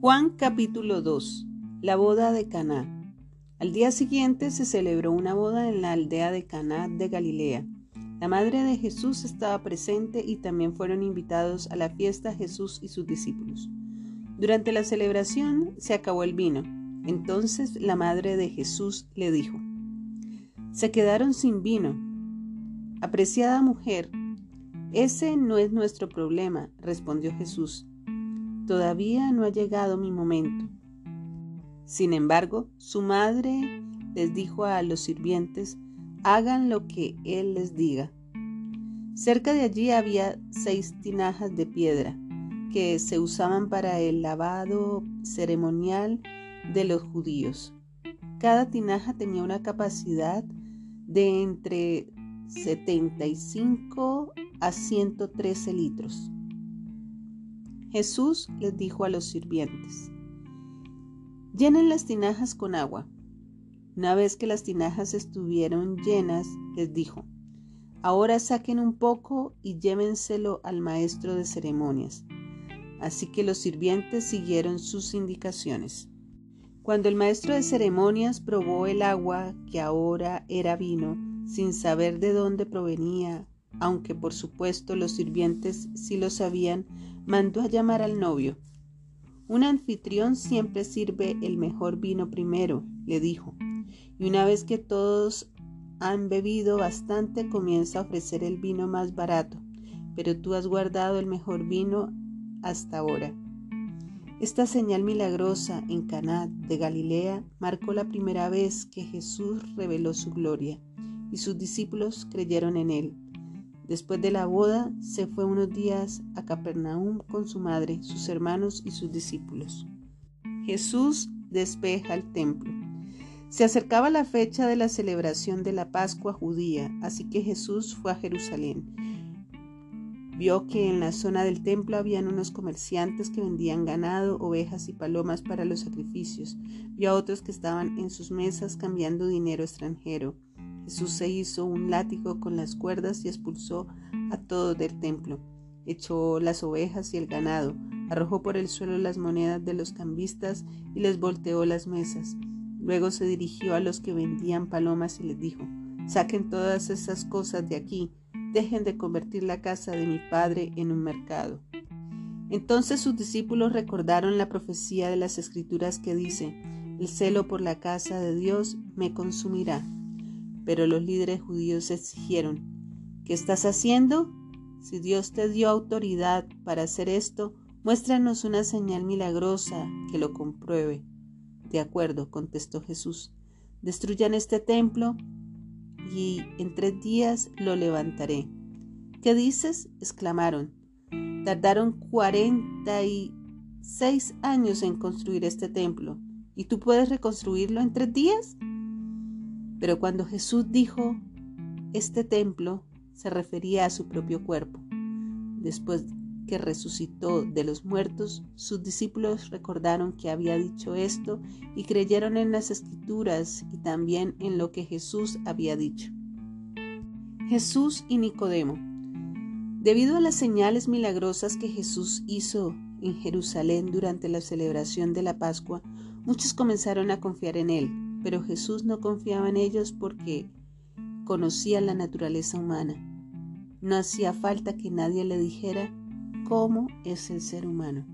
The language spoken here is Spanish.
Juan capítulo 2 La boda de Caná Al día siguiente se celebró una boda en la aldea de Caná de Galilea. La madre de Jesús estaba presente y también fueron invitados a la fiesta Jesús y sus discípulos. Durante la celebración se acabó el vino. Entonces la madre de Jesús le dijo, Se quedaron sin vino. Apreciada mujer, ese no es nuestro problema, respondió Jesús Todavía no ha llegado mi momento. Sin embargo, su madre les dijo a los sirvientes, hagan lo que él les diga. Cerca de allí había seis tinajas de piedra que se usaban para el lavado ceremonial de los judíos. Cada tinaja tenía una capacidad de entre 75 a 113 litros. Jesús les dijo a los sirvientes, llenen las tinajas con agua. Una vez que las tinajas estuvieron llenas, les dijo, ahora saquen un poco y llévenselo al maestro de ceremonias. Así que los sirvientes siguieron sus indicaciones. Cuando el maestro de ceremonias probó el agua que ahora era vino, sin saber de dónde provenía, aunque por supuesto los sirvientes sí lo sabían, mandó a llamar al novio. Un anfitrión siempre sirve el mejor vino primero, le dijo, y una vez que todos han bebido bastante comienza a ofrecer el vino más barato, pero tú has guardado el mejor vino hasta ahora. Esta señal milagrosa en Caná de Galilea marcó la primera vez que Jesús reveló su gloria, y sus discípulos creyeron en él. Después de la boda, se fue unos días a Capernaum con su madre, sus hermanos y sus discípulos. Jesús despeja el templo. Se acercaba la fecha de la celebración de la Pascua judía, así que Jesús fue a Jerusalén. Vio que en la zona del templo habían unos comerciantes que vendían ganado, ovejas y palomas para los sacrificios. Vio a otros que estaban en sus mesas cambiando dinero extranjero. Jesús se hizo un látigo con las cuerdas y expulsó a todos del templo. Echó las ovejas y el ganado, arrojó por el suelo las monedas de los cambistas y les volteó las mesas. Luego se dirigió a los que vendían palomas y les dijo, saquen todas esas cosas de aquí, dejen de convertir la casa de mi padre en un mercado. Entonces sus discípulos recordaron la profecía de las escrituras que dice, el celo por la casa de Dios me consumirá. Pero los líderes judíos exigieron, ¿qué estás haciendo? Si Dios te dio autoridad para hacer esto, muéstranos una señal milagrosa que lo compruebe. De acuerdo, contestó Jesús. Destruyan este templo y en tres días lo levantaré. ¿Qué dices? exclamaron. Tardaron cuarenta y seis años en construir este templo. ¿Y tú puedes reconstruirlo en tres días? Pero cuando Jesús dijo este templo, se refería a su propio cuerpo. Después que resucitó de los muertos, sus discípulos recordaron que había dicho esto y creyeron en las escrituras y también en lo que Jesús había dicho. Jesús y Nicodemo. Debido a las señales milagrosas que Jesús hizo en Jerusalén durante la celebración de la Pascua, muchos comenzaron a confiar en él pero Jesús no confiaba en ellos porque conocía la naturaleza humana. No hacía falta que nadie le dijera cómo es el ser humano.